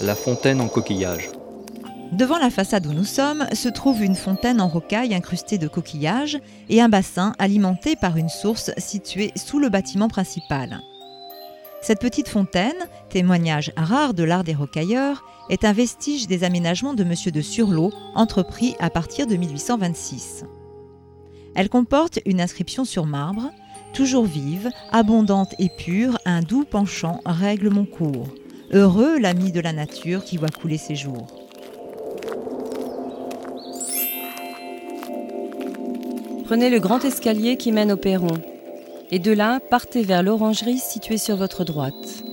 la fontaine en coquillage. Devant la façade où nous sommes se trouve une fontaine en rocaille incrustée de coquillages et un bassin alimenté par une source située sous le bâtiment principal. Cette petite fontaine, témoignage rare de l'art des rocailleurs, est un vestige des aménagements de M. de Surlot entrepris à partir de 1826. Elle comporte une inscription sur marbre Toujours vive, abondante et pure, un doux penchant règle mon cours. Heureux l'ami de la nature qui voit couler ses jours. Prenez le grand escalier qui mène au perron. Et de là, partez vers l'orangerie située sur votre droite.